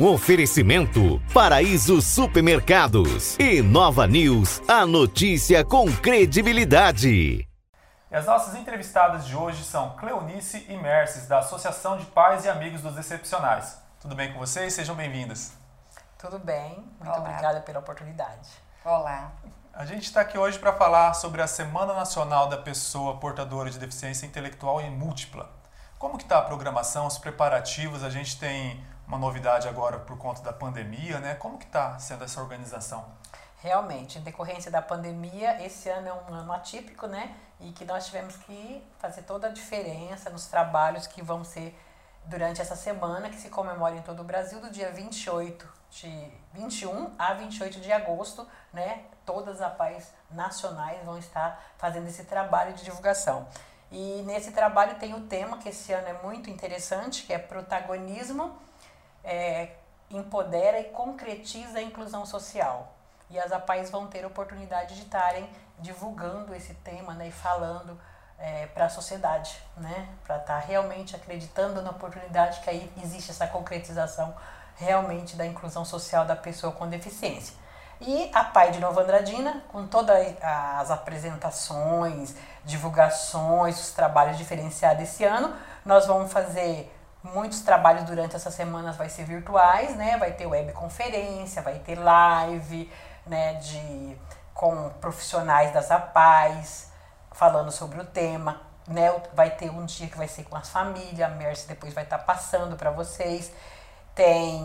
Um oferecimento Paraíso Supermercados e Nova News, a notícia com credibilidade. E as nossas entrevistadas de hoje são Cleonice e Merces, da Associação de Pais e Amigos dos Excepcionais. Tudo bem com vocês? Sejam bem-vindas. Tudo bem, muito Olá. obrigada pela oportunidade. Olá. A gente está aqui hoje para falar sobre a Semana Nacional da Pessoa Portadora de Deficiência Intelectual e Múltipla. Como que está a programação, os preparativos? A gente tem uma novidade agora por conta da pandemia, né? Como que está sendo essa organização? Realmente, em decorrência da pandemia, esse ano é um ano atípico, né? E que nós tivemos que fazer toda a diferença nos trabalhos que vão ser durante essa semana, que se comemora em todo o Brasil, do dia 28 de 21 a 28 de agosto, né? Todas as pais nacionais vão estar fazendo esse trabalho de divulgação. E nesse trabalho tem o tema que esse ano é muito interessante, que é protagonismo é, empodera e concretiza a inclusão social. E as APAES vão ter oportunidade de estarem divulgando esse tema né, e falando é, para a sociedade, né, para estar realmente acreditando na oportunidade que aí existe essa concretização realmente da inclusão social da pessoa com deficiência. E a PAI de Nova Andradina, com todas as apresentações, divulgações, os trabalhos diferenciados esse ano, nós vamos fazer muitos trabalhos durante essas semanas vai ser virtuais, né? Vai ter webconferência, vai ter live, né, de com profissionais das APAES falando sobre o tema, né? Vai ter um dia que vai ser com as famílias, a Mercy depois vai estar passando para vocês. Tem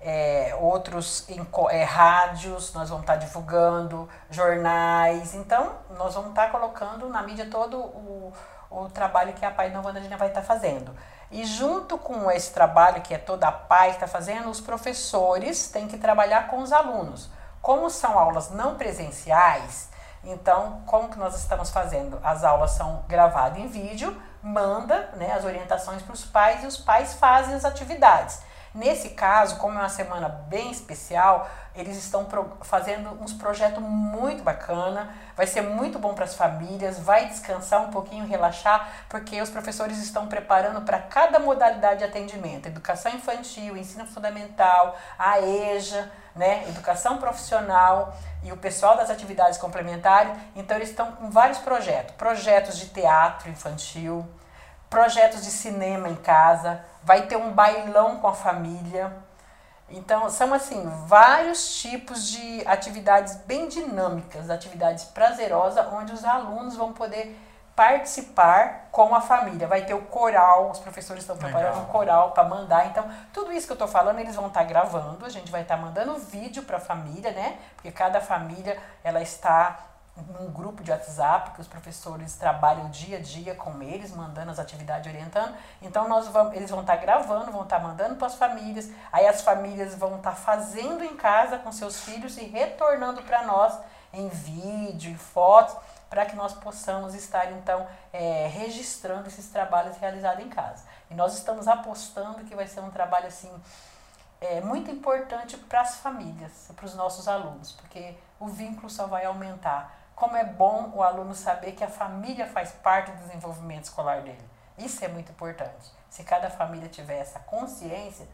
é, outros é, rádios, nós vamos estar divulgando, jornais. Então, nós vamos estar colocando na mídia todo o, o trabalho que a Pai Nova Andradina vai estar fazendo. E junto com esse trabalho que é toda a PAI está fazendo, os professores têm que trabalhar com os alunos. Como são aulas não presenciais, então como que nós estamos fazendo? As aulas são gravadas em vídeo, manda né, as orientações para os pais e os pais fazem as atividades. Nesse caso, como é uma semana bem especial, eles estão fazendo uns projetos muito bacana, vai ser muito bom para as famílias, vai descansar um pouquinho, relaxar, porque os professores estão preparando para cada modalidade de atendimento, educação infantil, ensino fundamental, a EJA, né, educação profissional e o pessoal das atividades complementares. Então eles estão com vários projetos, projetos de teatro infantil, projetos de cinema em casa, vai ter um bailão com a família. Então, são assim, vários tipos de atividades bem dinâmicas, atividades prazerosas, onde os alunos vão poder participar com a família. Vai ter o coral, os professores estão preparando Legal. um coral para mandar. Então, tudo isso que eu estou falando, eles vão estar tá gravando, a gente vai estar tá mandando vídeo para a família, né? Porque cada família, ela está num grupo de WhatsApp que os professores trabalham dia a dia com eles, mandando as atividades, orientando. Então nós vamos, eles vão estar tá gravando, vão estar tá mandando para as famílias. Aí as famílias vão estar tá fazendo em casa com seus filhos e retornando para nós em vídeo, em fotos, para que nós possamos estar então é, registrando esses trabalhos realizados em casa. E nós estamos apostando que vai ser um trabalho assim é muito importante para as famílias, para os nossos alunos, porque o vínculo só vai aumentar como é bom o aluno saber que a família faz parte do desenvolvimento escolar dele. Isso é muito importante. Se cada família tiver essa consciência,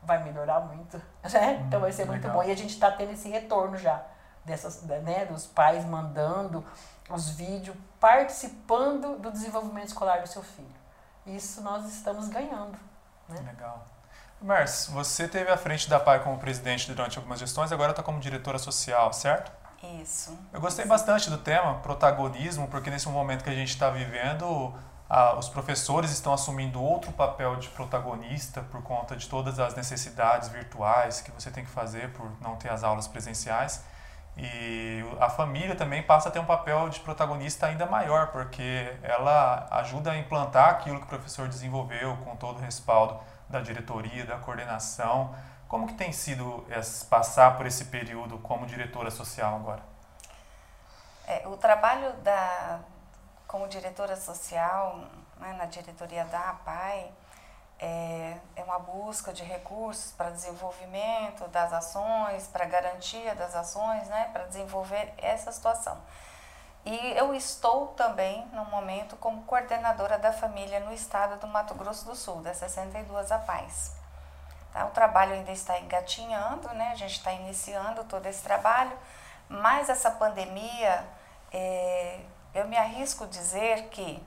vai melhorar muito, né? Então vai ser muito bom. E a gente está tendo esse retorno já dessas, né, dos pais mandando os vídeos, participando do desenvolvimento escolar do seu filho. Isso nós estamos ganhando. Né? Legal. Mers, você teve à frente da PAI como presidente durante algumas gestões, agora está como diretora social, certo? Isso. Eu gostei bastante do tema, protagonismo, porque nesse momento que a gente está vivendo, os professores estão assumindo outro papel de protagonista por conta de todas as necessidades virtuais que você tem que fazer por não ter as aulas presenciais. E a família também passa a ter um papel de protagonista ainda maior, porque ela ajuda a implantar aquilo que o professor desenvolveu com todo o respaldo da diretoria, da coordenação. Como que tem sido passar por esse período como diretora social agora? É, o trabalho da, como diretora social né, na diretoria da APAI é, é uma busca de recursos para desenvolvimento das ações, para garantia das ações, né, para desenvolver essa situação. E eu estou também, no momento, como coordenadora da família no estado do Mato Grosso do Sul, das 62 APAIs. Tá? O trabalho ainda está engatinhando, né? a gente está iniciando todo esse trabalho, mas essa pandemia, é, eu me arrisco dizer que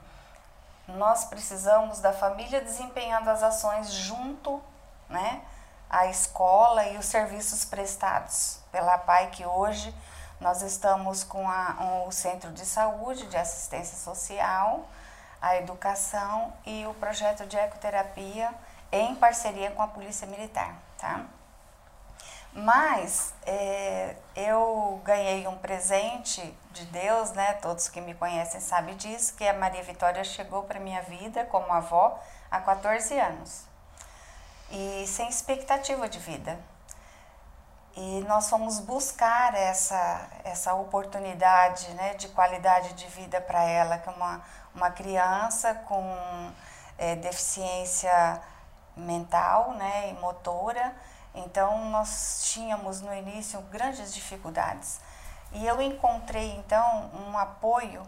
nós precisamos da família desempenhando as ações junto né, à escola e os serviços prestados pela PAI, que hoje nós estamos com a, o Centro de Saúde, de Assistência Social, a Educação e o projeto de ecoterapia em parceria com a Polícia Militar, tá? Mas é, eu ganhei um presente de Deus, né? Todos que me conhecem sabem disso, que a Maria Vitória chegou para minha vida como avó há 14 anos e sem expectativa de vida. E nós fomos buscar essa, essa oportunidade né, de qualidade de vida para ela, que é uma, uma criança com é, deficiência mental né, e motora. Então, nós tínhamos no início grandes dificuldades. E eu encontrei, então, um apoio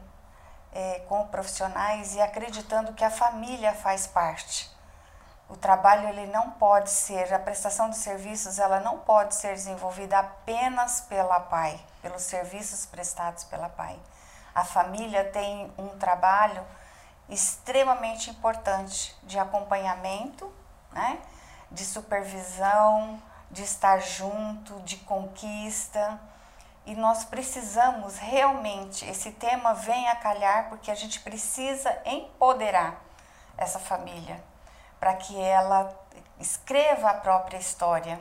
é, com profissionais e acreditando que a família faz parte o trabalho ele não pode ser, a prestação de serviços ela não pode ser desenvolvida apenas pela PAI, pelos serviços prestados pela PAI. A família tem um trabalho extremamente importante de acompanhamento, né? de supervisão, de estar junto, de conquista. E nós precisamos realmente, esse tema vem a calhar porque a gente precisa empoderar essa família para que ela escreva a própria história,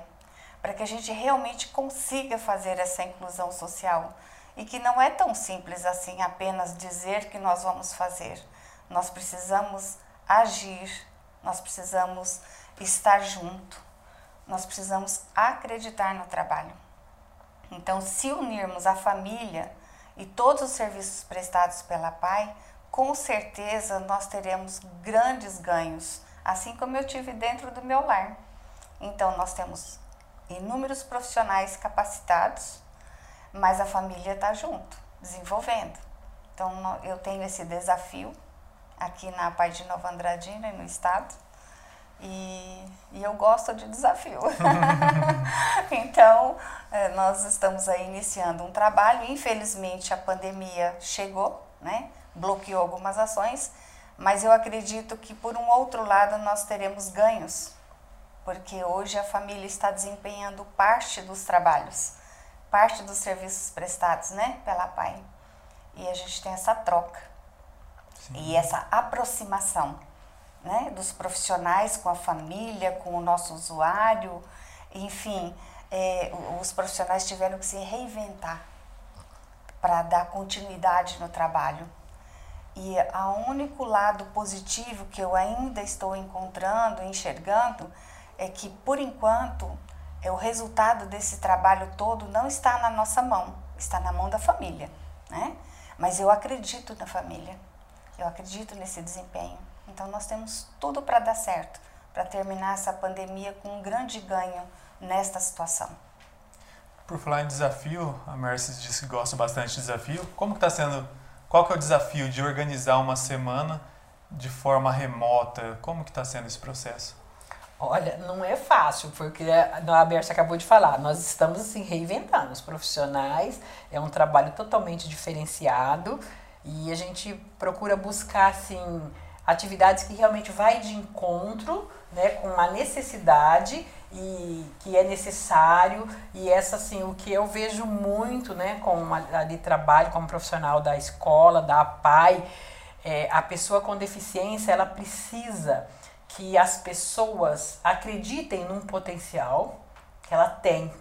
para que a gente realmente consiga fazer essa inclusão social e que não é tão simples assim apenas dizer que nós vamos fazer. Nós precisamos agir, nós precisamos estar junto, nós precisamos acreditar no trabalho. Então, se unirmos a família e todos os serviços prestados pela PAI, com certeza nós teremos grandes ganhos assim como eu tive dentro do meu lar. Então, nós temos inúmeros profissionais capacitados, mas a família está junto, desenvolvendo. Então, eu tenho esse desafio aqui na Pai de Nova Andradina, no estado, e, e eu gosto de desafio. então, eh, nós estamos aí iniciando um trabalho. Infelizmente, a pandemia chegou, né? bloqueou algumas ações, mas eu acredito que, por um outro lado, nós teremos ganhos, porque hoje a família está desempenhando parte dos trabalhos, parte dos serviços prestados né, pela PAI. E a gente tem essa troca Sim. e essa aproximação né, dos profissionais com a família, com o nosso usuário, enfim, é, os profissionais tiveram que se reinventar para dar continuidade no trabalho. E o único lado positivo que eu ainda estou encontrando, enxergando, é que por enquanto é o resultado desse trabalho todo não está na nossa mão, está na mão da família, né? Mas eu acredito na família, eu acredito nesse desempenho. Então nós temos tudo para dar certo, para terminar essa pandemia com um grande ganho nesta situação. Por falar em desafio, a Mercedes disse que gosta bastante de desafio. Como está sendo qual que é o desafio de organizar uma semana de forma remota? Como que está sendo esse processo? Olha, não é fácil, porque a Bercia acabou de falar, nós estamos assim reinventando os profissionais, é um trabalho totalmente diferenciado e a gente procura buscar assim atividades que realmente vai de encontro, né, com a necessidade e que é necessário. E essa assim o que eu vejo muito né com ali trabalho como profissional da escola da PAI é, a pessoa com deficiência ela precisa que as pessoas acreditem num potencial que ela tem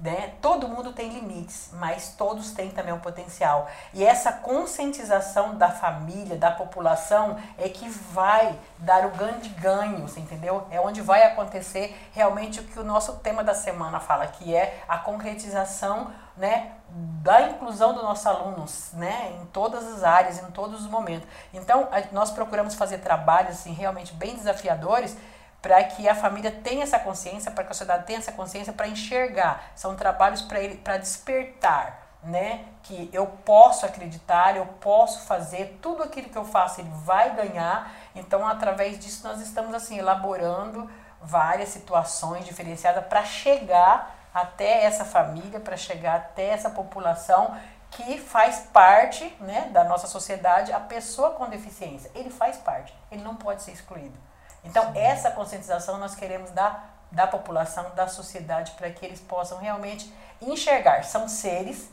né? Todo mundo tem limites, mas todos têm também um potencial. E essa conscientização da família, da população, é que vai dar o grande ganho, você entendeu? É onde vai acontecer realmente o que o nosso tema da semana fala, que é a concretização né, da inclusão dos nossos alunos, né, em todas as áreas, em todos os momentos. Então, nós procuramos fazer trabalhos assim realmente bem desafiadores para que a família tenha essa consciência, para que a sociedade tenha essa consciência, para enxergar. São trabalhos para ele, para despertar, né? Que eu posso acreditar, eu posso fazer tudo aquilo que eu faço, ele vai ganhar. Então, através disso, nós estamos assim elaborando várias situações diferenciadas para chegar até essa família, para chegar até essa população que faz parte né, da nossa sociedade, a pessoa com deficiência. Ele faz parte, ele não pode ser excluído. Então, Sim. essa conscientização nós queremos dar da população, da sociedade, para que eles possam realmente enxergar. São seres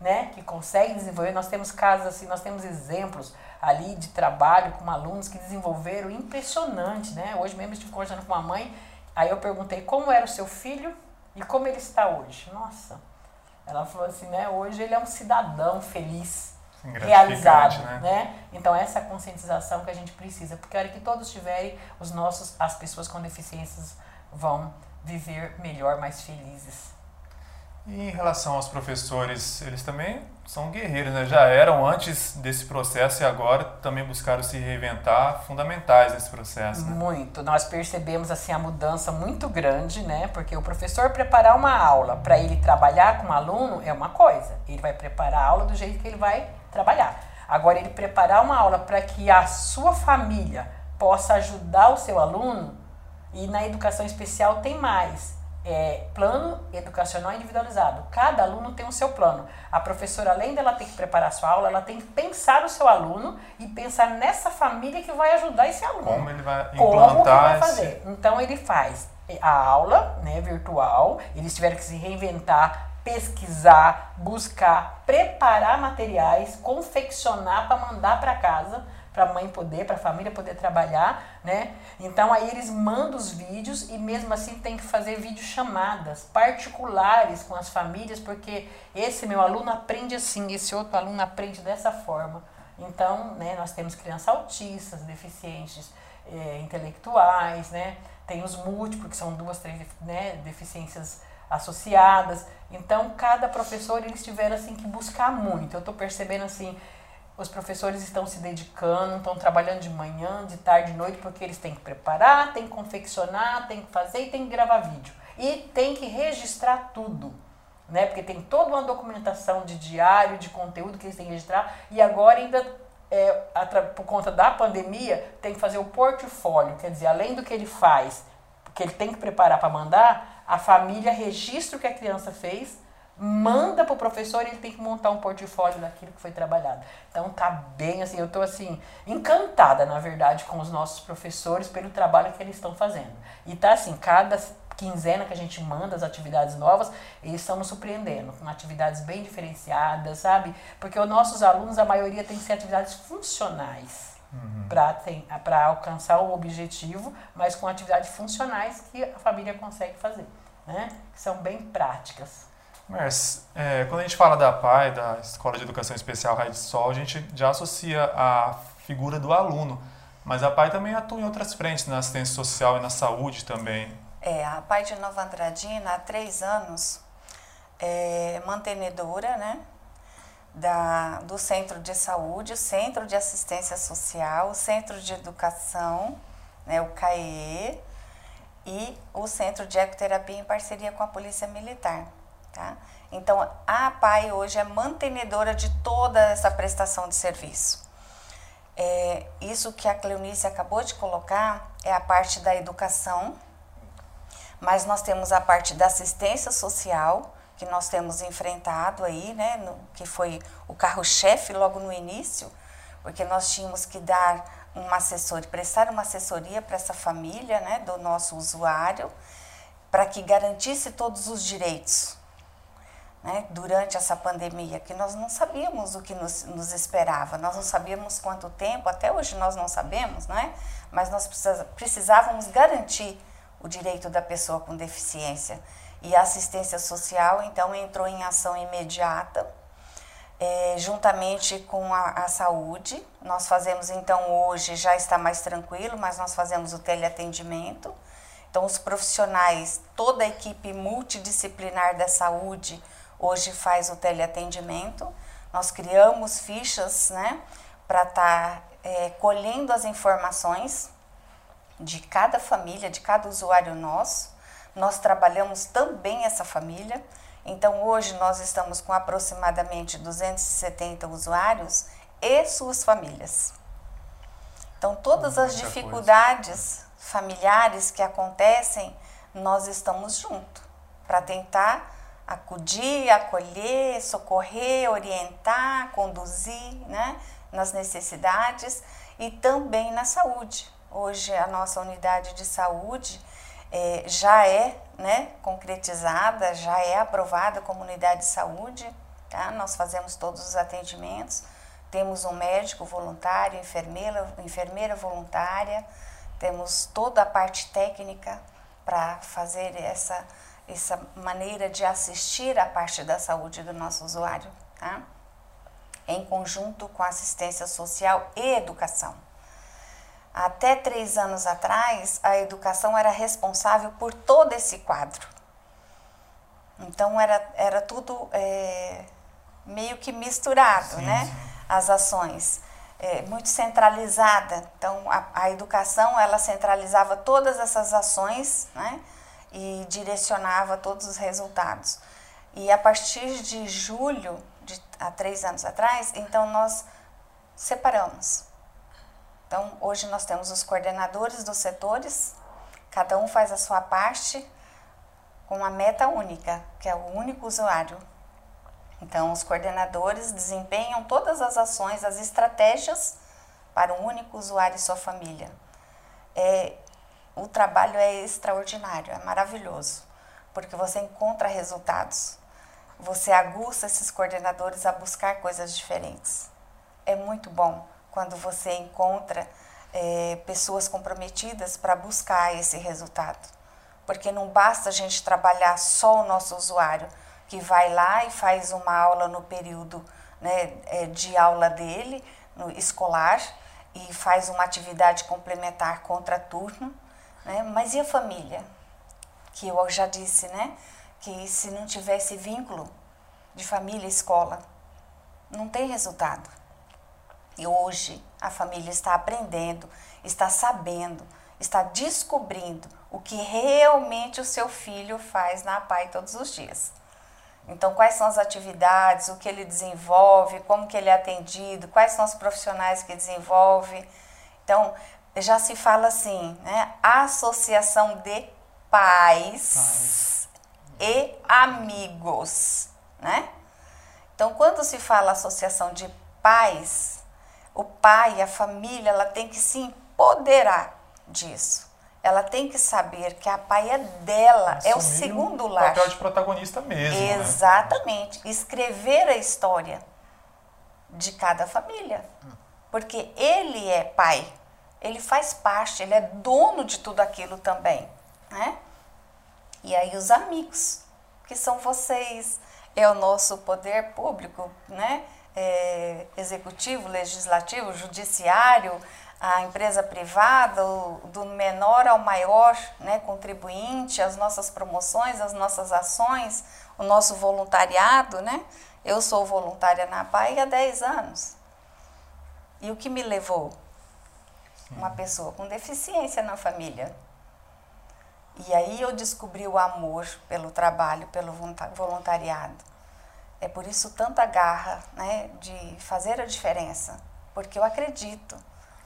né, que conseguem desenvolver. Nós temos casos assim, nós temos exemplos ali de trabalho com alunos que desenvolveram impressionante, né? Hoje mesmo estive conversando com uma mãe, aí eu perguntei como era o seu filho e como ele está hoje. Nossa, ela falou assim, né? Hoje ele é um cidadão feliz, realizado, né? né? Então essa conscientização que a gente precisa, porque a hora que todos tiverem, os nossos, as pessoas com deficiências vão viver melhor, mais felizes. E em relação aos professores, eles também são guerreiros, né? Já eram antes desse processo e agora também buscaram se reinventar, fundamentais nesse processo. Né? Muito. Nós percebemos assim a mudança muito grande, né? Porque o professor preparar uma aula para ele trabalhar com o aluno é uma coisa. Ele vai preparar a aula do jeito que ele vai trabalhar. Agora ele preparar uma aula para que a sua família possa ajudar o seu aluno e na educação especial tem mais é, plano educacional individualizado. Cada aluno tem o seu plano. A professora, além dela ter que preparar a sua aula, ela tem que pensar o seu aluno e pensar nessa família que vai ajudar esse aluno. Como ele vai implantar Como que vai fazer. Esse... Então ele faz a aula né, virtual, eles tiveram que se reinventar, pesquisar, buscar, preparar materiais, confeccionar para mandar para casa para a mãe poder, para a família poder trabalhar, né? Então aí eles mandam os vídeos e mesmo assim tem que fazer videochamadas particulares com as famílias, porque esse meu aluno aprende assim, esse outro aluno aprende dessa forma. Então, né, nós temos crianças autistas, deficientes é, intelectuais, né? Tem os múltiplos, que são duas, três né, deficiências associadas. Então, cada professor, eles tiveram assim que buscar muito. Eu estou percebendo assim, os professores estão se dedicando, estão trabalhando de manhã, de tarde, de noite, porque eles têm que preparar, têm que confeccionar, têm que fazer e têm que gravar vídeo. E tem que registrar tudo, né? Porque tem toda uma documentação de diário, de conteúdo que eles têm que registrar. E agora ainda, é, por conta da pandemia, tem que fazer o portfólio. Quer dizer, além do que ele faz, que ele tem que preparar para mandar, a família registra o que a criança fez manda para o professor e ele tem que montar um portfólio daquilo que foi trabalhado. Então tá bem assim, eu estou assim encantada, na verdade, com os nossos professores pelo trabalho que eles estão fazendo. E tá assim, cada quinzena que a gente manda as atividades novas, eles estão nos surpreendendo, com atividades bem diferenciadas, sabe? Porque os nossos alunos, a maioria tem que ser atividades funcionais. Uhum. para alcançar o objetivo, mas com atividades funcionais que a família consegue fazer, né? Que são bem práticas. Mas é, quando a gente fala da PAI, da Escola de Educação Especial Raio de Sol, a gente já associa a figura do aluno. Mas a PAI também atua em outras frentes, na assistência social e na saúde também. É, a PAI de Nova Andradina, há três anos, é mantenedora né, da, do Centro de Saúde, o Centro de Assistência Social, o Centro de Educação, né, o CAE, e o Centro de Ecoterapia em parceria com a Polícia Militar. Tá? Então, a APAI hoje é mantenedora de toda essa prestação de serviço. É, isso que a Cleonice acabou de colocar é a parte da educação, mas nós temos a parte da assistência social, que nós temos enfrentado aí, né, no, que foi o carro-chefe logo no início, porque nós tínhamos que dar uma assessoria, prestar uma assessoria para essa família, né, do nosso usuário, para que garantisse todos os direitos, né, durante essa pandemia, que nós não sabíamos o que nos, nos, esperava, nós não sabíamos quanto tempo, até hoje nós não sabemos, né, mas nós precisávamos garantir o direito da pessoa com deficiência. E a assistência social, então, entrou em ação imediata, é, juntamente com a, a, saúde. Nós fazemos, então, hoje já está mais tranquilo, mas nós fazemos o teleatendimento. Então, os profissionais, toda a equipe multidisciplinar da saúde, hoje faz o teleatendimento. Nós criamos fichas né, para estar tá, é, colhendo as informações de cada família, de cada usuário nosso. Nós trabalhamos também essa família. Então, hoje nós estamos com aproximadamente 270 usuários e suas famílias. Então, todas as dificuldades familiares que acontecem, nós estamos juntos para tentar acudir, acolher, socorrer, orientar, conduzir né, nas necessidades e também na saúde. Hoje a nossa unidade de saúde é, já é né, concretizada, já é aprovada como unidade de saúde. Tá? Nós fazemos todos os atendimentos. Temos um médico voluntário, enfermeira, enfermeira voluntária, temos toda a parte técnica para fazer essa, essa maneira de assistir a parte da saúde do nosso usuário, tá? em conjunto com assistência social e educação. Até três anos atrás, a educação era responsável por todo esse quadro. Então, era, era tudo é, meio que misturado, sim, né? Sim. As ações. É, muito centralizada. Então, a, a, educação, ela centralizava todas essas ações, né? E direcionava todos os resultados. E a partir de julho, de, há três anos atrás, então nós separamos. Então, hoje nós temos os coordenadores dos setores, cada um faz a sua parte com uma meta única, que é o único usuário. Então, os coordenadores desempenham todas as ações, as estratégias para um único usuário e sua família. É, o trabalho é extraordinário, é maravilhoso, porque você encontra resultados, você aguça esses coordenadores a buscar coisas diferentes. É muito bom quando você encontra é, pessoas comprometidas para buscar esse resultado. Porque não basta a gente trabalhar só o nosso usuário, que vai lá e faz uma aula no período né, é, de aula dele, no escolar, e faz uma atividade complementar contra turno. Né? Mas e a família? Que eu já disse, né? Que se não tivesse vínculo de família e escola, não tem resultado. E hoje a família está aprendendo, está sabendo, está descobrindo o que realmente o seu filho faz na PAI todos os dias. Então, quais são as atividades, o que ele desenvolve, como que ele é atendido, quais são os profissionais que desenvolve. Então, já se fala assim, né? Associação de pais, pais. e amigos, né? Então, quando se fala associação de pais, o pai, a família, ela tem que se empoderar disso. Ela tem que saber que a pai é dela, Assumir é o segundo lar. papel de protagonista mesmo. Né? Exatamente. Né? Escrever a história de cada família. Porque ele é pai, ele faz parte, ele é dono de tudo aquilo também. Né? E aí os amigos, que são vocês, é o nosso poder público, né? É, executivo, legislativo, judiciário, a empresa privada, do menor ao maior né, contribuinte, as nossas promoções, as nossas ações, o nosso voluntariado. Né? Eu sou voluntária na PAI há 10 anos. E o que me levou? Uma pessoa com deficiência na família. E aí eu descobri o amor pelo trabalho, pelo voluntariado. É por isso tanta garra né, de fazer a diferença, porque eu acredito,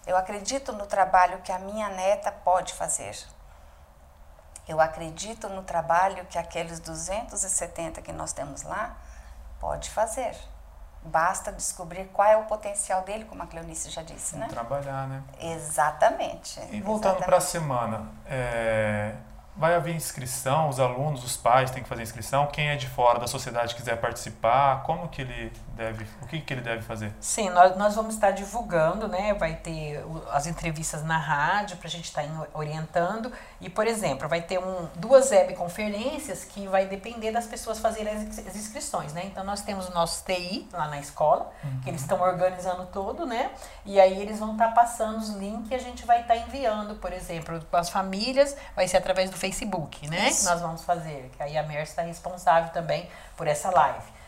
eu acredito no trabalho que a minha neta pode fazer. Eu acredito no trabalho que aqueles 270 que nós temos lá pode fazer. Basta descobrir qual é o potencial dele, como a Cleonice já disse, né? Trabalhar, né? Exatamente. E voltando para a semana, é, vai haver inscrição, os alunos, os pais têm que fazer inscrição. Quem é de fora da sociedade quiser participar, como que ele deve, o que, que ele deve fazer? Sim, nós, nós vamos estar divulgando, né? Vai ter as entrevistas na rádio para a gente estar orientando. E, por exemplo, vai ter um, duas webconferências que vai depender das pessoas fazerem as, as inscrições, né? Então, nós temos o nosso TI lá na escola, uhum. que eles estão organizando todo, né? E aí eles vão estar passando os links e a gente vai estar enviando, por exemplo, para as famílias, vai ser através do Facebook, né? Isso. Que nós vamos fazer. Que aí a Mer está responsável também por essa live.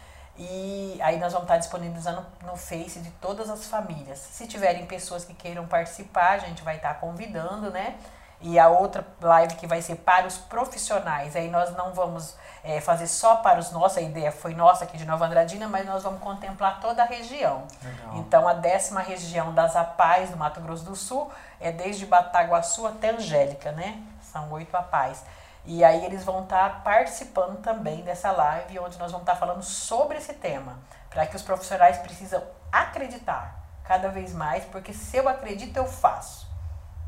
E aí nós vamos estar disponibilizando no Face de todas as famílias. Se tiverem pessoas que queiram participar, a gente vai estar convidando, né? e a outra live que vai ser para os profissionais. Aí nós não vamos é, fazer só para os nossos, a ideia foi nossa aqui de Nova Andradina, mas nós vamos contemplar toda a região. Legal. Então a décima região das APAES do Mato Grosso do Sul é desde Bataguaçu até Angélica, né? São oito APAES. E aí eles vão estar tá participando também dessa live, onde nós vamos estar tá falando sobre esse tema, para que os profissionais precisam acreditar cada vez mais, porque se eu acredito, eu faço,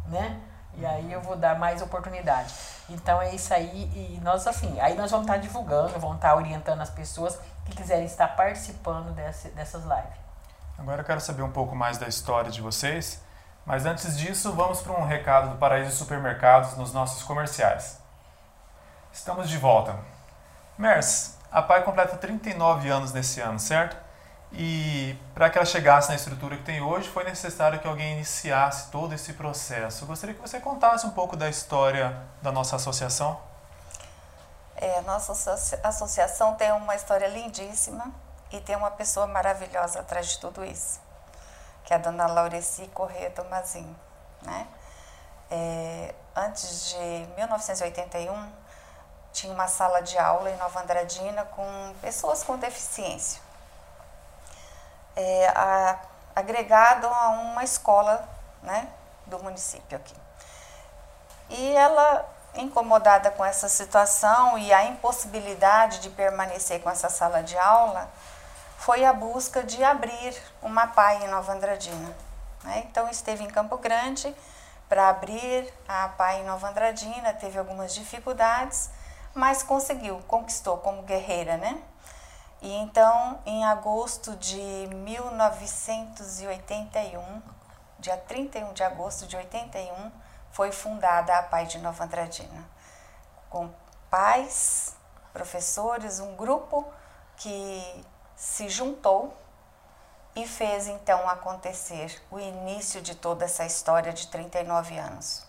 né? E aí eu vou dar mais oportunidade. Então é isso aí, e nós assim, aí nós vamos estar tá divulgando, vamos estar orientando as pessoas que quiserem estar participando desse, dessas lives. Agora eu quero saber um pouco mais da história de vocês, mas antes disso, vamos para um recado do Paraíso Supermercados nos nossos comerciais. Estamos de volta. Mers, a PAI completa 39 anos nesse ano, certo? E para que ela chegasse na estrutura que tem hoje, foi necessário que alguém iniciasse todo esse processo. Eu gostaria que você contasse um pouco da história da nossa associação. É, nossa associação tem uma história lindíssima e tem uma pessoa maravilhosa atrás de tudo isso, que é a dona Laureci Corrêa Tomazinho. Né? É, antes de 1981, tinha uma sala de aula em Nova Andradina com pessoas com deficiência, é, a, agregado a uma escola né, do município aqui. E ela, incomodada com essa situação e a impossibilidade de permanecer com essa sala de aula, foi a busca de abrir uma PAI em Nova Andradina. Né? Então esteve em Campo Grande para abrir a PAI em Nova Andradina, teve algumas dificuldades, mas conseguiu, conquistou como guerreira, né? E então, em agosto de 1981, dia 31 de agosto de 81, foi fundada a PAI de Nova Andradina, com pais, professores, um grupo que se juntou e fez então acontecer o início de toda essa história de 39 anos.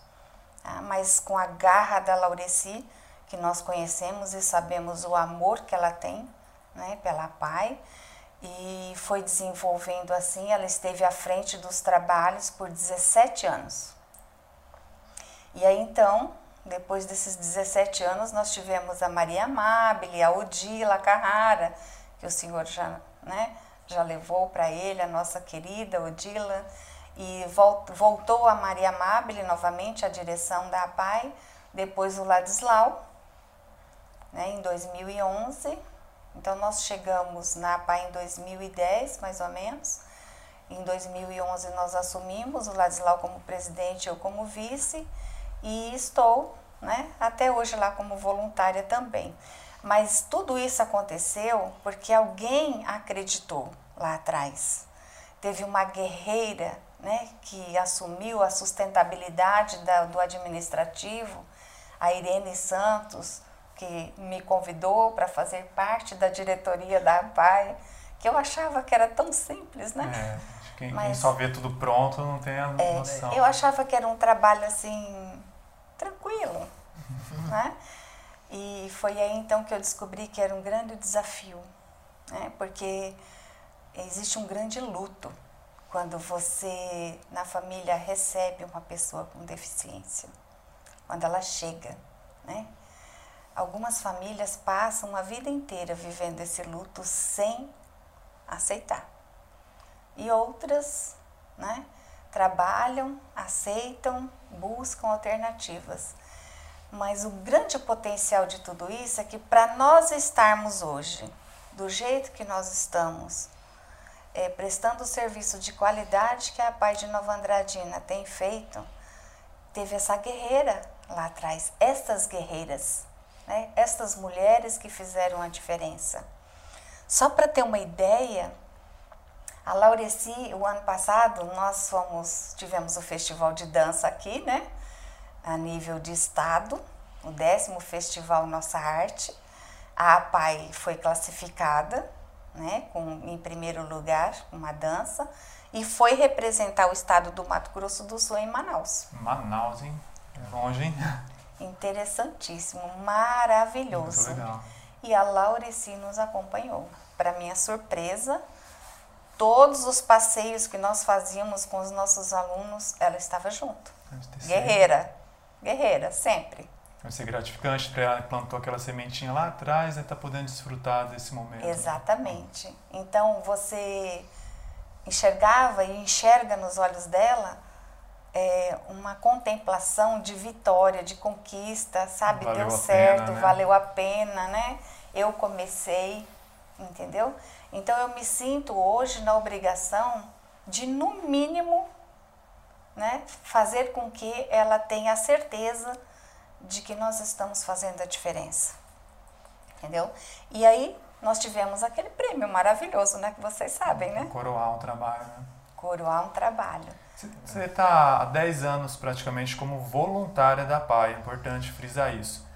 Ah, mas com a garra da Laureci, que nós conhecemos e sabemos o amor que ela tem né, pela pai e foi desenvolvendo assim. Ela esteve à frente dos trabalhos por 17 anos. E aí então, depois desses 17 anos, nós tivemos a Maria Amabile, a Odila Carrara, que o senhor já, né, já levou para ele, a nossa querida Odila, e voltou a Maria Amabile novamente à direção da APAI, depois o Ladislau, né, em 2011. Então, nós chegamos na APA em 2010, mais ou menos. Em 2011, nós assumimos o Ladislau como presidente, eu como vice, e estou né, até hoje lá como voluntária também. Mas tudo isso aconteceu porque alguém acreditou lá atrás. Teve uma guerreira né, que assumiu a sustentabilidade da, do administrativo, a Irene Santos, que me convidou para fazer parte da diretoria da APAI, que eu achava que era tão simples, né? É, quem, Mas, quem só vê tudo pronto não tem a é, noção. Eu achava que era um trabalho assim, tranquilo, uhum. né? E foi aí então que eu descobri que era um grande desafio, né? Porque existe um grande luto quando você na família recebe uma pessoa com deficiência, quando ela chega, né? Algumas famílias passam a vida inteira vivendo esse luto sem aceitar. E outras, né, trabalham, aceitam, buscam alternativas. Mas o grande potencial de tudo isso é que para nós estarmos hoje do jeito que nós estamos, é, prestando o serviço de qualidade que a Pai de Nova Andradina tem feito, teve essa guerreira lá atrás, essas guerreiras né? estas mulheres que fizeram a diferença. Só para ter uma ideia, a Laureci, o ano passado, nós fomos, tivemos o festival de dança aqui, né? A nível de estado, o décimo festival Nossa Arte. A APAI foi classificada, né? Com, em primeiro lugar, uma dança. E foi representar o estado do Mato Grosso do Sul em Manaus. Manaus, hein? Longe, hein? interessantíssimo, maravilhoso. Muito legal. E a Laureci nos acompanhou. Para minha surpresa, todos os passeios que nós fazíamos com os nossos alunos, ela estava junto. Guerreira. guerreira, sempre. Vai ser gratificante para ela que plantou aquela sementinha lá atrás e está podendo desfrutar desse momento. Exatamente. Então você enxergava e enxerga nos olhos dela é, uma contemplação de vitória, de conquista, sabe? Valeu Deu certo, pena, né? valeu a pena, né? Eu comecei, entendeu? Então eu me sinto hoje na obrigação de, no mínimo, né, fazer com que ela tenha a certeza de que nós estamos fazendo a diferença. Entendeu? E aí nós tivemos aquele prêmio maravilhoso, né? Que vocês sabem, né? Coroar um trabalho, né? Coroar um trabalho. Você está há 10 anos praticamente como voluntária da PAI, é importante frisar isso.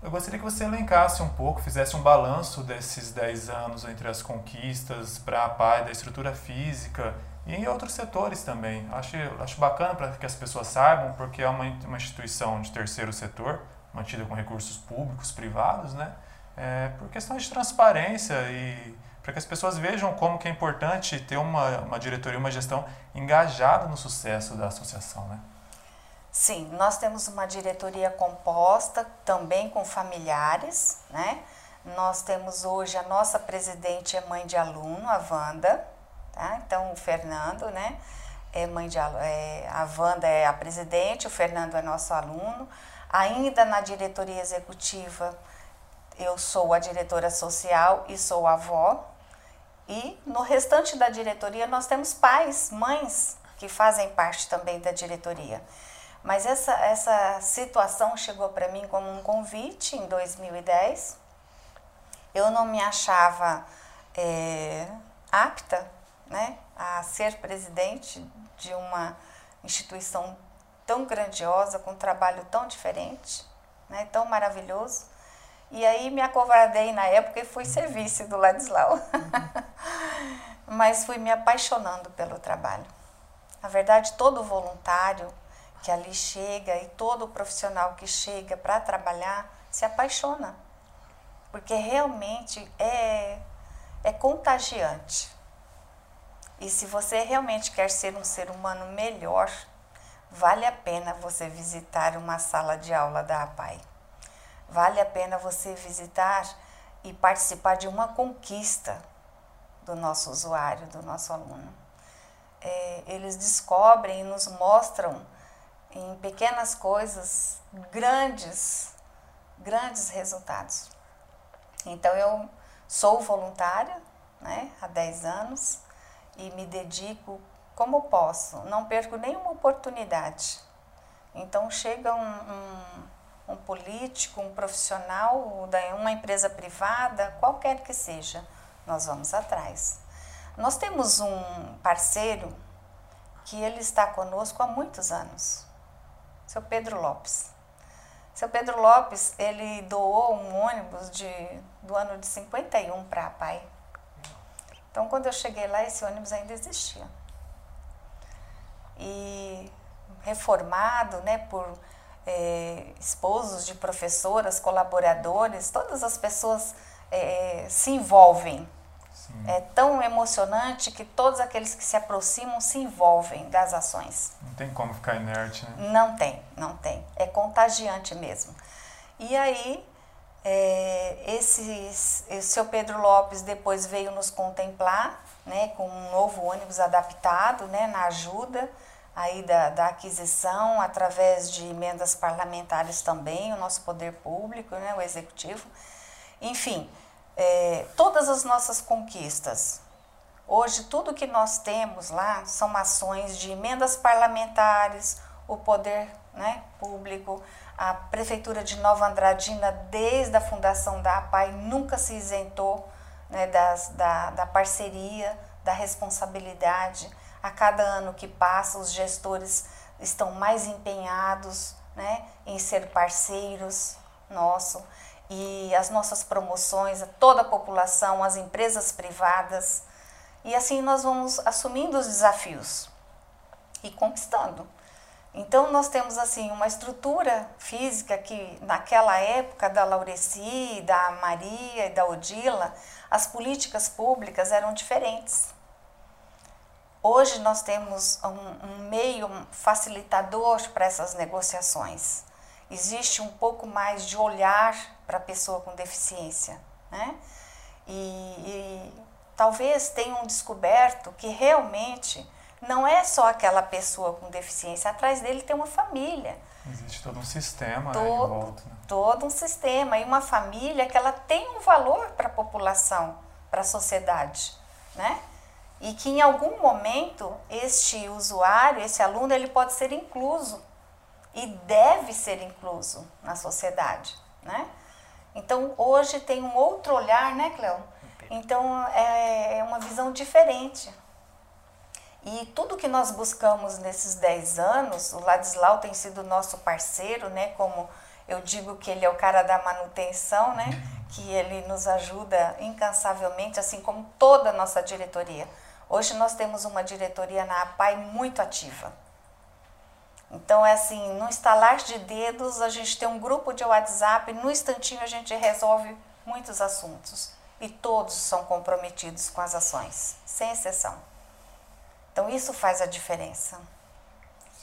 Eu gostaria que você elencasse um pouco, fizesse um balanço desses 10 anos entre as conquistas para a PAI, da estrutura física e em outros setores também. Acho, acho bacana para que as pessoas saibam, porque é uma, uma instituição de terceiro setor, mantida com recursos públicos, privados, né? É, por questão de transparência e para que as pessoas vejam como que é importante ter uma, uma diretoria, uma gestão engajada no sucesso da associação, né? Sim, nós temos uma diretoria composta também com familiares, né? Nós temos hoje a nossa presidente é mãe de aluno, a Wanda, tá? Então o Fernando, né? É mãe de é, a Wanda é a presidente, o Fernando é nosso aluno. Ainda na diretoria executiva, eu sou a diretora social e sou avó. E no restante da diretoria nós temos pais, mães que fazem parte também da diretoria. Mas essa, essa situação chegou para mim como um convite em 2010. Eu não me achava é, apta né, a ser presidente de uma instituição tão grandiosa, com um trabalho tão diferente, né, tão maravilhoso. E aí me acovardei na época e fui serviço do Ladislau. Mas fui me apaixonando pelo trabalho. Na verdade, todo voluntário que ali chega e todo profissional que chega para trabalhar se apaixona. Porque realmente é, é contagiante. E se você realmente quer ser um ser humano melhor, vale a pena você visitar uma sala de aula da APAI. Vale a pena você visitar e participar de uma conquista do nosso usuário, do nosso aluno. É, eles descobrem e nos mostram em pequenas coisas grandes, grandes resultados. Então eu sou voluntária né, há 10 anos e me dedico como posso, não perco nenhuma oportunidade. Então chega um, um, um político, um profissional, uma empresa privada, qualquer que seja, nós vamos atrás. Nós temos um parceiro que ele está conosco há muitos anos, seu Pedro Lopes. Seu Pedro Lopes, ele doou um ônibus de, do ano de 51 para a PAI. Então, quando eu cheguei lá, esse ônibus ainda existia. E reformado né, por é, esposos de professoras, colaboradores, todas as pessoas é, se envolvem. Sim. É tão emocionante que todos aqueles que se aproximam se envolvem das ações. Não tem como ficar inerte, né? Não tem, não tem. É contagiante mesmo. E aí, é, esse, esse seu Pedro Lopes depois veio nos contemplar, né, com um novo ônibus adaptado, né, na ajuda aí da, da aquisição, através de emendas parlamentares também, o nosso poder público, né, o executivo. Enfim, é, todas as nossas conquistas. Hoje, tudo que nós temos lá são ações de emendas parlamentares, o poder né, público, a Prefeitura de Nova Andradina, desde a fundação da APAI, nunca se isentou né, das, da, da parceria, da responsabilidade. A cada ano que passa, os gestores estão mais empenhados né, em ser parceiros nossos e as nossas promoções a toda a população, as empresas privadas. E assim nós vamos assumindo os desafios e conquistando. Então nós temos assim uma estrutura física que naquela época da Laureci, da Maria e da Odila, as políticas públicas eram diferentes. Hoje nós temos um, um meio facilitador para essas negociações existe um pouco mais de olhar para a pessoa com deficiência, né? E, e talvez tenham descoberto que realmente não é só aquela pessoa com deficiência, atrás dele tem uma família. Existe todo um sistema todo, em volta. Né? Todo um sistema e uma família que ela tem um valor para a população, para a sociedade, né? E que em algum momento este usuário, esse aluno, ele pode ser incluso e deve ser incluso na sociedade, né? Então hoje tem um outro olhar, né, Cleo? Então é, é uma visão diferente. E tudo que nós buscamos nesses 10 anos, o Ladislau tem sido nosso parceiro, né? Como eu digo que ele é o cara da manutenção, né? Que ele nos ajuda incansavelmente, assim como toda a nossa diretoria. Hoje nós temos uma diretoria na APAI muito ativa. Então é assim, no instalar de dedos, a gente tem um grupo de WhatsApp, no instantinho a gente resolve muitos assuntos. E todos são comprometidos com as ações, sem exceção. Então isso faz a diferença.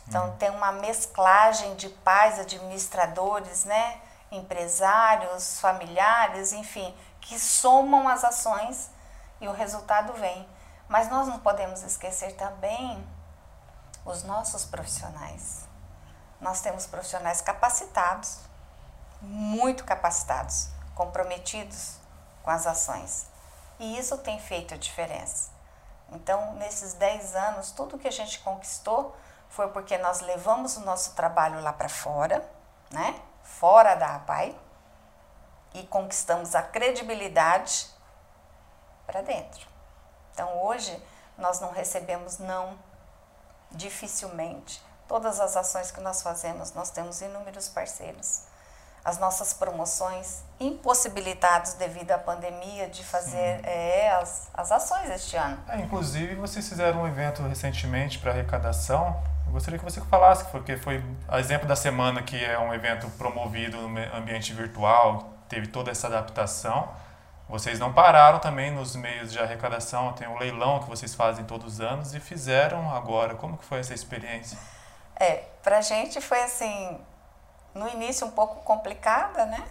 Então tem uma mesclagem de pais, administradores, né, empresários, familiares, enfim, que somam as ações e o resultado vem. Mas nós não podemos esquecer também os nossos profissionais. Nós temos profissionais capacitados, muito capacitados, comprometidos com as ações. E isso tem feito a diferença. Então, nesses 10 anos, tudo que a gente conquistou foi porque nós levamos o nosso trabalho lá para fora, né? Fora da APAI, e conquistamos a credibilidade para dentro. Então, hoje, nós não recebemos não dificilmente. Todas as ações que nós fazemos, nós temos inúmeros parceiros as nossas promoções impossibilitados devido à pandemia de fazer é, as, as ações este ano. É, inclusive, vocês fizeram um evento recentemente para arrecadação. Eu gostaria que você falasse, porque foi a exemplo da semana que é um evento promovido no ambiente virtual, teve toda essa adaptação. Vocês não pararam também nos meios de arrecadação, tem um leilão que vocês fazem todos os anos e fizeram agora. Como que foi essa experiência? É, pra gente foi assim, no início um pouco complicada, né?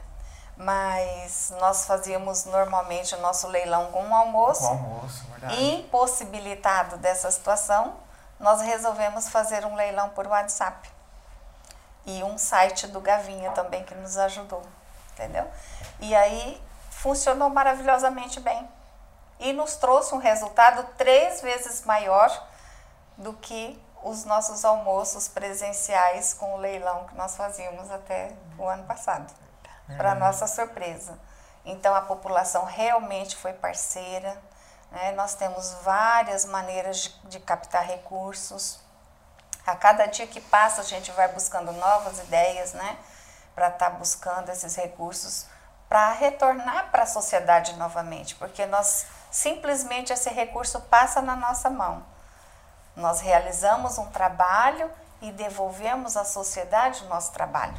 Mas nós fazíamos normalmente o nosso leilão com um almoço. Com almoço, verdade. Impossibilitado dessa situação, nós resolvemos fazer um leilão por WhatsApp. E um site do Gavinha também que nos ajudou, entendeu? E aí funcionou maravilhosamente bem. E nos trouxe um resultado três vezes maior do que os nossos almoços presenciais com o leilão que nós fazíamos até o ano passado, para nossa surpresa. Então a população realmente foi parceira. Né? Nós temos várias maneiras de, de captar recursos. A cada dia que passa a gente vai buscando novas ideias, né, para estar tá buscando esses recursos para retornar para a sociedade novamente, porque nós simplesmente esse recurso passa na nossa mão. Nós realizamos um trabalho e devolvemos à sociedade o noesse trabalho.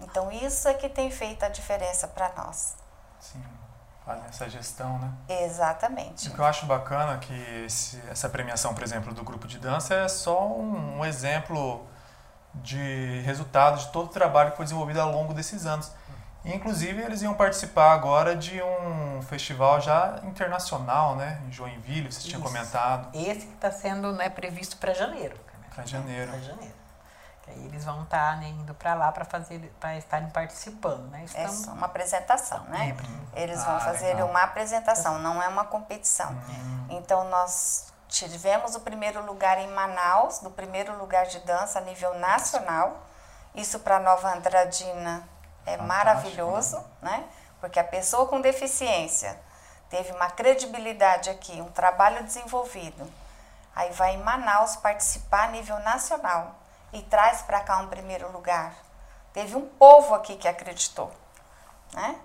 Então, isso é que tem feito a diferença para nós. Sim, fazem essa gestão, né? Exatamente. O que eu acho bacana é que esse, essa premiação, por exemplo, do grupo de dança é só um, um exemplo de resultado de todo o trabalho que foi desenvolvido ao longo desses anos. Inclusive, eles iam participar agora de um festival já internacional, né? Em Joinville, vocês tinham comentado. Esse que está sendo né, previsto para janeiro. Para janeiro. Para janeiro. Que aí eles vão estar tá, né, indo para lá para fazer, para estarem participando, né? É Estamos... É uma apresentação, né? É, eles vão ah, fazer legal. uma apresentação, não é uma competição. Uhum. Então, nós tivemos o primeiro lugar em Manaus, do primeiro lugar de dança a nível nacional. Isso para Nova Andradina é Fantástico, maravilhoso, né? né? Porque a pessoa com deficiência teve uma credibilidade aqui, um trabalho desenvolvido. Aí vai em Manaus participar a nível nacional e traz para cá um primeiro lugar. Teve um povo aqui que acreditou, né?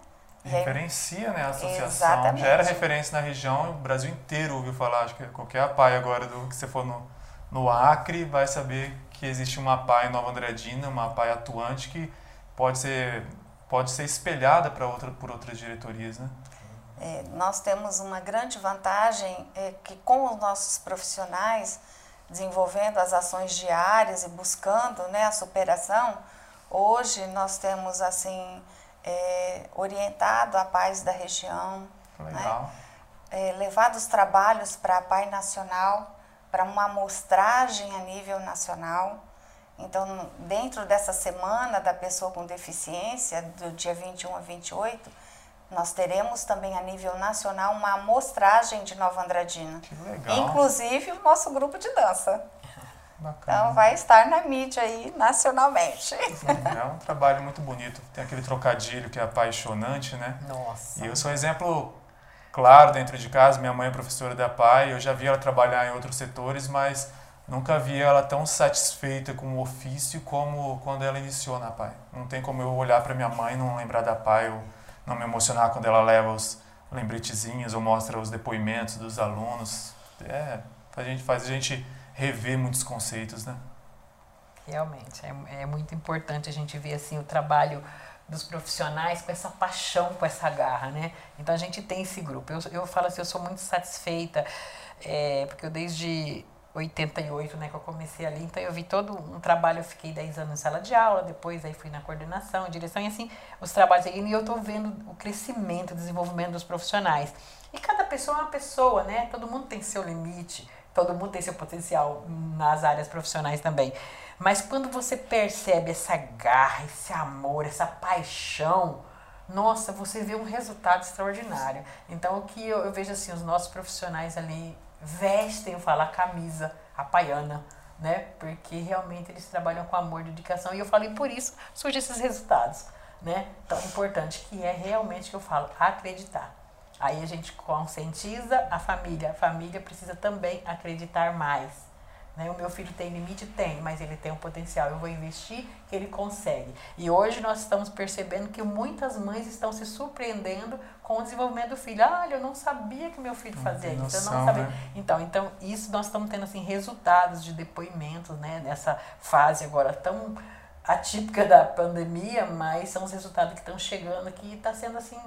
Referencia né, a associação. Exatamente. Já era referência na região, o Brasil inteiro ouviu falar. Acho que qualquer APAI agora do que você for no, no Acre vai saber que existe uma APAI Nova Andradina, uma APAI atuante que pode ser, pode ser espelhada para outra, por outras diretorias, né? É, nós temos uma grande vantagem é, que com os nossos profissionais desenvolvendo as ações diárias e buscando né, a superação, Hoje nós temos assim é, orientado a paz da região. Né? É, levado os trabalhos para a PAI Nacional, para uma amostragem a nível nacional. Então, dentro dessa semana da pessoa com deficiência, do dia 21 a 28, nós teremos também a nível nacional uma amostragem de Nova Andradina. Que legal. Inclusive o nosso grupo de dança. Bacana. Então vai estar na mídia aí nacionalmente. É um trabalho muito bonito. Tem aquele trocadilho que é apaixonante, né? Nossa. E eu sou um exemplo claro dentro de casa. Minha mãe é professora da PAI. Eu já vi ela trabalhar em outros setores, mas nunca vi ela tão satisfeita com o ofício como quando ela iniciou na PAI. Não tem como eu olhar para minha mãe e não lembrar da PAI ou não me emocionar quando ela leva os lembretezinhos ou mostra os depoimentos dos alunos. É, a gente faz a gente rever muitos conceitos, né? Realmente, é, é muito importante a gente ver assim o trabalho dos profissionais com essa paixão, com essa garra, né? Então a gente tem esse grupo. Eu, eu falo assim, eu sou muito satisfeita, é, porque eu desde 88, né, que eu comecei ali, então eu vi todo um trabalho, eu fiquei 10 anos em sala de aula, depois aí fui na coordenação, direção, e assim, os trabalhos e eu estou vendo o crescimento, o desenvolvimento dos profissionais. E cada pessoa é uma pessoa, né? Todo mundo tem seu limite, todo mundo tem seu potencial nas áreas profissionais também. Mas quando você percebe essa garra, esse amor, essa paixão, nossa, você vê um resultado extraordinário. Então, o que eu, eu vejo assim, os nossos profissionais ali vestem, eu falo, a camisa, a paiana, né? Porque realmente eles trabalham com amor dedicação. E eu falei, por isso surgem esses resultados, né? Tão importante que é realmente que eu falo, acreditar. Aí a gente conscientiza a família. A família precisa também acreditar mais. Né? O meu filho tem limite? Tem, mas ele tem um potencial. Eu vou investir que ele consegue. E hoje nós estamos percebendo que muitas mães estão se surpreendendo com o desenvolvimento do filho. Ah, eu não sabia que meu filho fazia isso. noção, eu não sabia. né? Então, então, isso nós estamos tendo assim resultados de depoimentos, né, nessa fase agora tão atípica da pandemia, mas são os resultados que estão chegando aqui e está sendo assim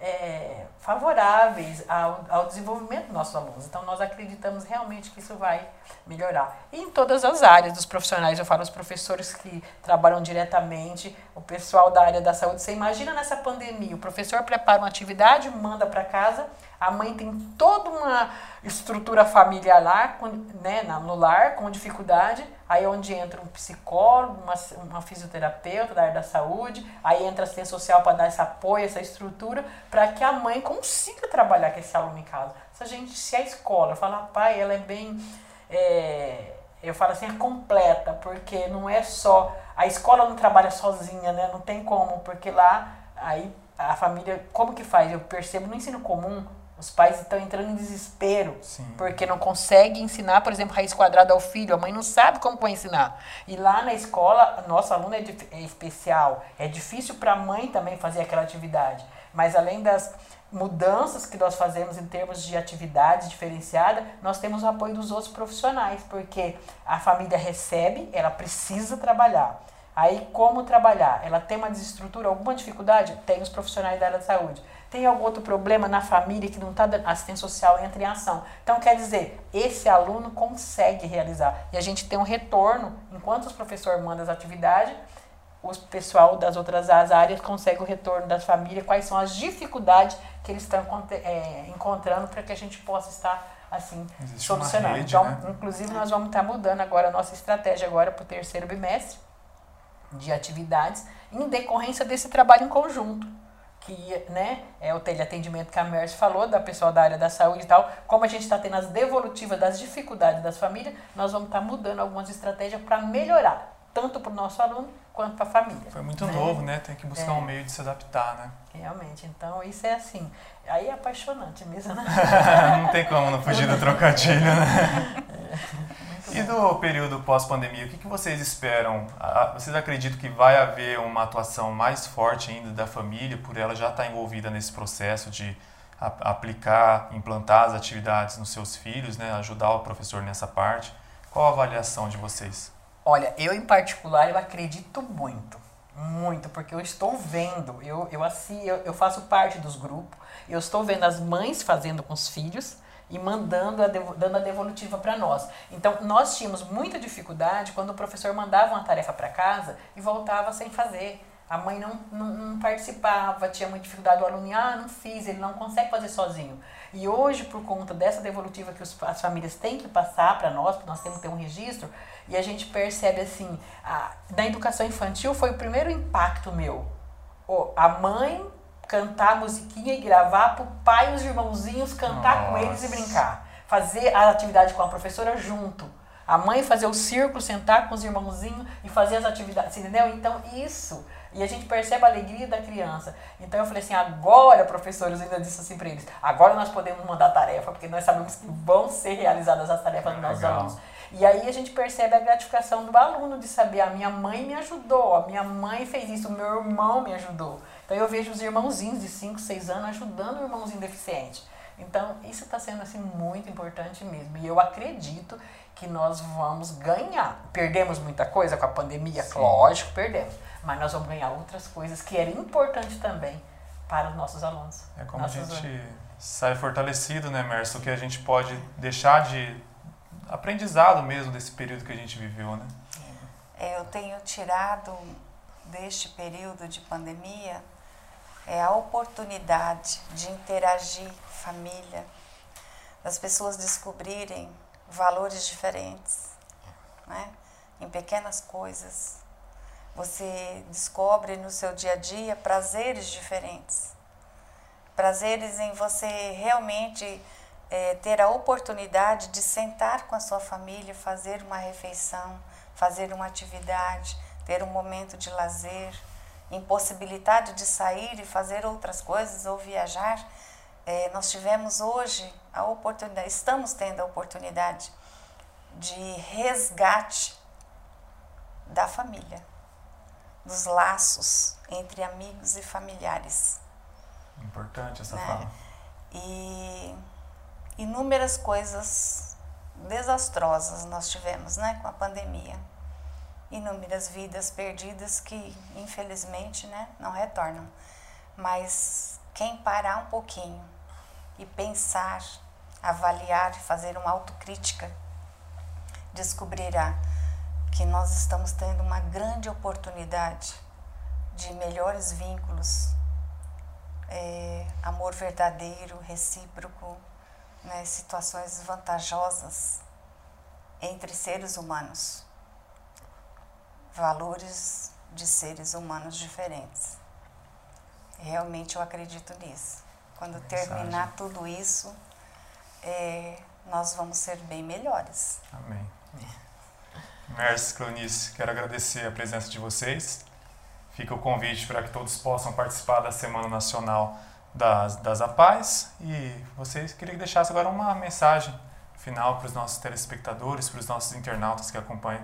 é, favoráveis ao, ao desenvolvimento dos nossos alunos. Então, nós acreditamos realmente que isso vai melhorar. E em todas as áreas dos profissionais, eu falo os professores que trabalham diretamente, o pessoal da área da saúde. Você imagina nessa pandemia, o professor prepara uma atividade, manda para casa, a mãe tem toda uma estrutura familiar lá, né, no lar, com dificuldade, aí é onde entra um psicólogo, uma, uma fisioterapeuta da área da saúde, aí entra a assistência social para dar esse apoio, essa estrutura, para que a mãe consiga trabalhar com esse aluno em casa. Se a gente, se a escola fala, pai, ela é bem, é, eu falo assim, é completa, porque não é só, a escola não trabalha sozinha, né, não tem como, porque lá, aí a família, como que faz? Eu percebo no ensino comum, os pais estão entrando em desespero Sim. porque não consegue ensinar, por exemplo, raiz quadrada ao filho. A mãe não sabe como vai ensinar. E lá na escola, nosso aluno é, é especial. É difícil para a mãe também fazer aquela atividade. Mas além das mudanças que nós fazemos em termos de atividade diferenciada, nós temos o apoio dos outros profissionais, porque a família recebe, ela precisa trabalhar. Aí, como trabalhar? Ela tem uma desestrutura, alguma dificuldade? Tem os profissionais da área da saúde. Tem algum outro problema na família que não está dando assistência social entra em ação. Então, quer dizer, esse aluno consegue realizar. E a gente tem um retorno, enquanto os professores mandam as atividades, o pessoal das outras áreas consegue o retorno das famílias, quais são as dificuldades que eles estão é, encontrando para que a gente possa estar assim Existe solucionando. rede, então, né? inclusive, nós vamos estar mudando agora a nossa estratégia agora para o terceiro bimestre de atividades em decorrência desse trabalho em conjunto que né, é o teleatendimento que a Mercy falou, da pessoa da área da saúde e tal, como a gente está tendo as devolutivas das dificuldades das famílias, nós vamos estar mudando algumas estratégias para melhorar, tanto para o nosso aluno quanto para a família. Foi muito né? novo, né? Tem que buscar É. um meio de se adaptar, né? Realmente, então isso é assim, aí é apaixonante mesmo, né? não tem como não fugir do trocadilho, né? E do período pós-pandemia, o que, que vocês esperam? Vocês acreditam que vai haver uma atuação mais forte ainda da família, por ela já estar envolvida nesse processo de aplicar, implantar as atividades nos seus filhos, né? ajudar o professor nessa parte? Qual a avaliação de vocês? Olha, eu em particular, eu acredito muito, muito, porque eu estou vendo, eu, eu, assim, eu, eu faço parte dos grupos, eu estou vendo as mães fazendo com os filhos, e mandando a dando a devolutiva para nós. Então, nós tínhamos muita dificuldade quando o professor mandava uma tarefa para casa e voltava sem fazer. A mãe não, não, não, participava, tinha muita dificuldade. O aluno, ah, não fiz, ele não consegue fazer sozinho. E hoje, por conta dessa devolutiva que os, as famílias têm que passar para nós, porque nós temos que ter um registro, e a gente percebe assim, a, na educação infantil foi o primeiro impacto meu. Oh, a mãe cantar musiquinha e gravar para o pai e os irmãozinhos cantar Nossa. com eles e brincar. Fazer a atividade com a professora junto. A mãe fazer o círculo, sentar com os irmãozinhos e fazer as atividades, entendeu? Então, isso. E a gente percebe a alegria da criança. Então, eu falei assim: agora, professores, ainda disse assim para eles: agora nós podemos mandar tarefa, porque nós sabemos que vão ser realizadas as tarefas dos nossos alunos. E aí a gente percebe a gratificação do aluno de saber: a minha mãe me ajudou, a minha mãe fez isso, o meu irmão me ajudou. Então eu vejo os irmãozinhos de 5, 6 anos ajudando o irmãozinho deficiente. Então isso está sendo assim muito importante mesmo. E eu acredito que nós vamos ganhar. Perdemos muita coisa com a pandemia, Sim. lógico, perdemos. Mas nós vamos ganhar outras coisas que era importante também para os nossos alunos. É como a gente alunos. sai fortalecido, né, Mércio? Que a gente pode deixar de aprendizado mesmo desse período que a gente viveu, né? É, eu tenho tirado deste período de pandemia é a oportunidade de interagir família, das pessoas descobrirem valores diferentes, né? em pequenas coisas. Você descobre no seu dia a dia prazeres diferentes. Prazeres em você realmente é, ter a oportunidade de sentar com a sua família, fazer uma refeição, fazer uma atividade, ter um momento de lazer impossibilidade de sair e fazer outras coisas ou viajar, é, nós tivemos hoje a oportunidade, estamos tendo a oportunidade de resgate da família, dos laços entre amigos e familiares. Importante essa né? fala. E inúmeras coisas desastrosas nós tivemos, né, com a pandemia inúmeras vidas perdidas que infelizmente né, não retornam. Mas quem parar um pouquinho e pensar, avaliar e fazer uma autocrítica, descobrirá que nós estamos tendo uma grande oportunidade de melhores vínculos, é, amor verdadeiro, recíproco, né, situações vantajosas entre seres humanos valores de seres humanos diferentes. Realmente eu acredito nisso. Quando Mensagem. terminar tudo isso, é, nós vamos ser bem melhores. Amém. Mércio Clonice, quero agradecer a presença de vocês. Fica o convite para que todos possam participar da Semana Nacional das, das APAES. E vocês queria que deixasse agora uma mensagem final para os nossos telespectadores, para os nossos internautas que acompanham.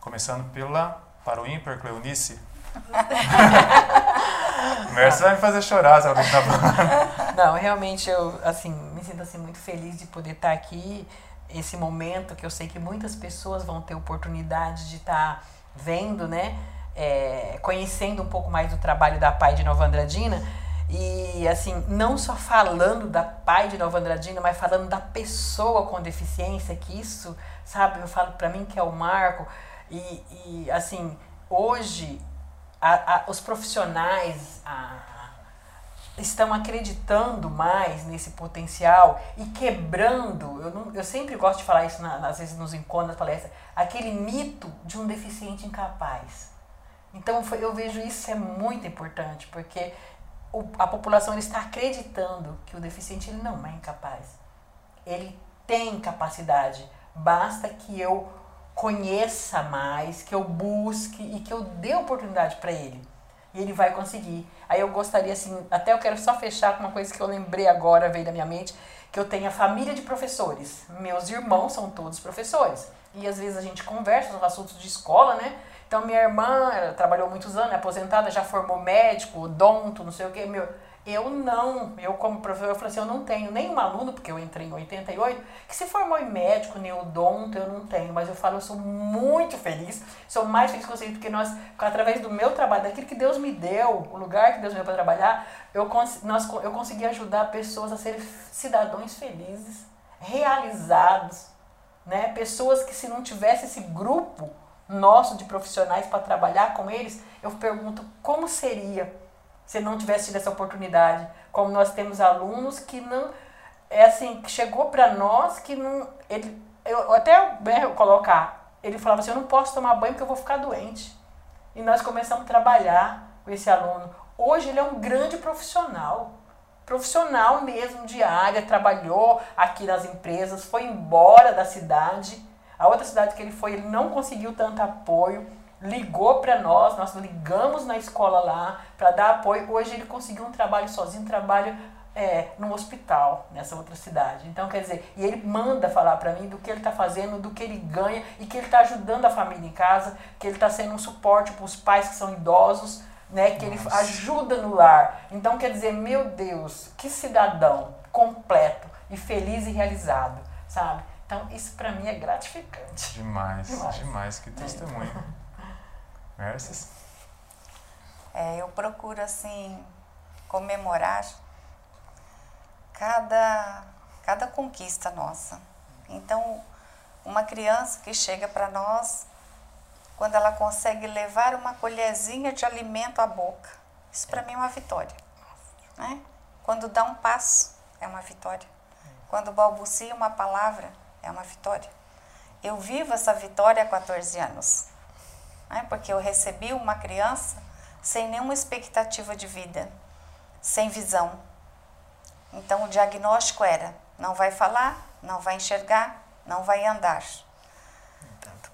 Começando pela para o ímpar, Cleonice. Mercy vai me fazer chorar se alguém tá falando. Não, realmente eu assim, me sinto assim, muito feliz de poder estar aqui. Esse momento que eu sei que muitas pessoas vão ter oportunidade de estar vendo, né? É, conhecendo um pouco mais do trabalho da Pai de Nova Andradina. E assim, não só falando da Pai de Nova Andradina, mas falando da pessoa com deficiência, que isso, sabe, eu falo para mim que é o marco. E, e assim, hoje a, a, os profissionais a, estão acreditando mais nesse potencial e quebrando, eu, não, eu sempre gosto de falar isso na, às vezes nos encontros, nas palestras, aquele mito de um deficiente incapaz. Então eu vejo isso é muito importante, porque o, a população está acreditando que o deficiente ele não é incapaz. Ele tem capacidade, basta que eu conheça mais, que eu busque e que eu dê oportunidade para ele. E ele vai conseguir. Aí eu gostaria, assim, até eu quero só fechar com uma coisa que eu lembrei agora, veio da minha mente, que eu tenho a família de professores. Meus irmãos são todos professores. E às vezes a gente conversa nos assuntos de escola, né? Então minha irmã trabalhou muitos anos, é aposentada, já formou médico, odonto, não sei o quê. Meu, eu não, eu como professor, eu falei assim, eu não tenho nenhum aluno, porque eu entrei em 88, que se formou em médico, neodonto, eu não tenho, mas eu falo, eu sou muito feliz, sou mais feliz que vocês, porque nós, através do meu trabalho, daquilo que Deus me deu, o lugar que Deus me deu para trabalhar, eu, nós, eu consegui ajudar pessoas a serem cidadãos felizes. realizados, né? Pessoas que se não tivesse esse grupo nosso de profissionais para trabalhar com eles, eu pergunto como seria se não tivesse tido essa oportunidade. Como nós temos alunos que não é assim, que chegou para nós que não ele eu até né, colocar, ele falava assim, eu não posso tomar banho porque eu vou ficar doente. E nós começamos a trabalhar com esse aluno. Hoje ele é um grande profissional profissional mesmo de área, trabalhou aqui nas empresas, foi embora da cidade. A outra cidade que ele foi, ele não conseguiu tanto apoio, ligou para nós, nós ligamos na escola lá para dar apoio. Hoje ele conseguiu um trabalho sozinho, um trabalho é, no hospital, nessa outra cidade. Então, quer dizer, e ele manda falar para mim do que ele está fazendo, do que ele ganha e que ele está ajudando a família em casa, que ele está sendo um suporte para os pais que são idosos né? Que ele ajuda no lar. Então, quer dizer, meu Deus, que cidadão completo e feliz e realizado, sabe? Então, isso para mim é gratificante. Demais, demais, demais que testemunho. Merces? É, eu procuro, assim, comemorar cada, cada conquista nossa. Então, uma criança que chega para nós quando ela consegue levar uma colherzinha de alimento à boca. Isso para mim é uma vitória. Né? Quando dá um passo, é uma vitória. Quando balbucia uma palavra, é uma vitória. Eu vivo essa vitória há 14 anos, né? porque eu recebi uma criança sem nenhuma expectativa de vida, sem visão. Então o diagnóstico era: não vai falar, não vai enxergar, não vai andar.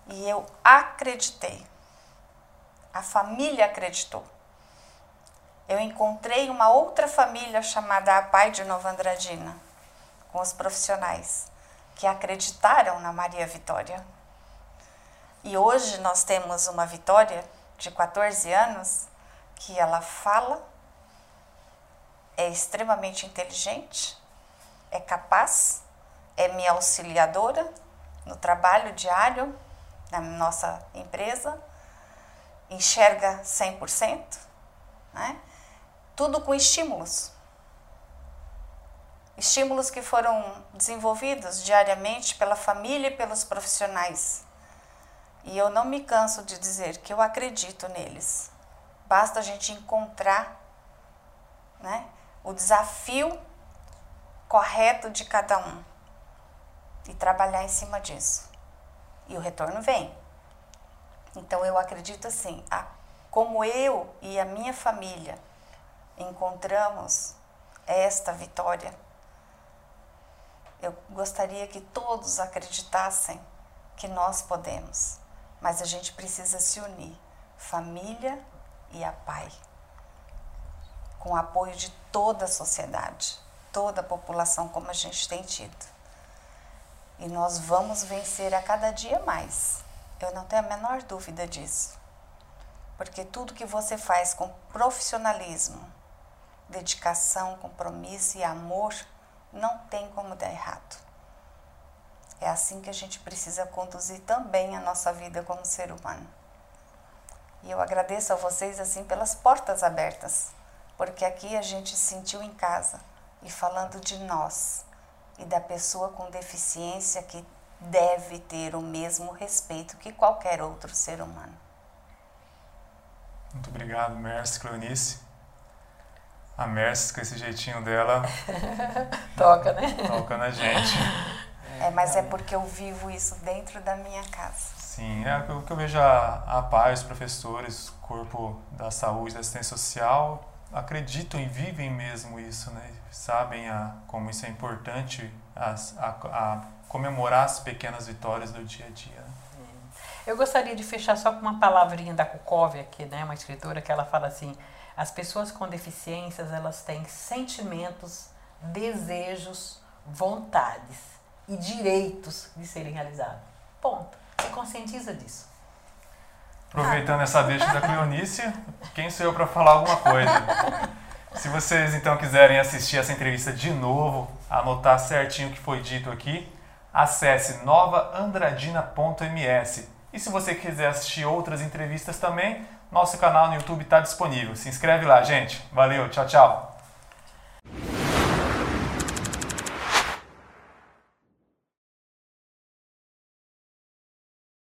E eu acreditei. A família acreditou. Eu encontrei uma outra família chamada A Pai de Nova Andradina, com os profissionais, que acreditaram na Maria Vitória. E hoje nós temos uma Vitória de 14 anos que ela fala, é extremamente inteligente, é capaz, é minha auxiliadora no trabalho diário, na nossa empresa, enxerga 100%, né? tudo com estímulos. Estímulos que foram desenvolvidos diariamente pela família e pelos profissionais. E eu não me canso de dizer que eu acredito neles. Basta a gente encontrar né, o desafio correto de cada um e trabalhar em cima disso e o retorno vem. Então eu acredito assim, a, como eu e a minha família encontramos esta vitória, eu gostaria que todos acreditassem que nós podemos, mas a gente precisa se unir, família e a pai, com o apoio de toda a sociedade, toda a população, como a gente tem tido. E nós vamos vencer a cada dia mais. Eu não tenho a menor dúvida disso. Porque tudo que você faz com profissionalismo, dedicação, compromisso e amor, não tem como dar errado. É assim que a gente precisa conduzir também a nossa vida como ser humano. E eu agradeço a vocês assim pelas portas abertas, porque aqui a gente se sentiu em casa e falando de nós, e da pessoa com deficiência que deve ter o mesmo respeito que qualquer outro ser humano. Muito obrigado, Mercy Cleonice. A Mercy, com esse jeitinho dela. toca, né? Toca na gente. É, mas é porque eu vivo isso dentro da minha casa. Sim, é o que eu vejo a, a PAI, os professores, o corpo da saúde, da assistência social, acreditam e vivem mesmo isso, né? sabem a, como isso é importante a, a, a, comemorar as pequenas vitórias do dia a dia. Né? Eu gostaria de fechar só com uma palavrinha da Kukov aqui, né? uma escritora que ela fala assim, as pessoas com deficiências elas têm sentimentos, desejos, vontades e direitos de serem realizados. Ponto. Se conscientiza disso. Aproveitando essa deixa da Cleonice, quem sou eu para falar alguma coisa? Se vocês então quiserem assistir essa entrevista de novo, anotar certinho o que foi dito aqui, acesse novaandradina.ms. E se você quiser assistir outras entrevistas também, nosso canal no YouTube está disponível. Se inscreve lá, gente. Valeu, tchau, tchau.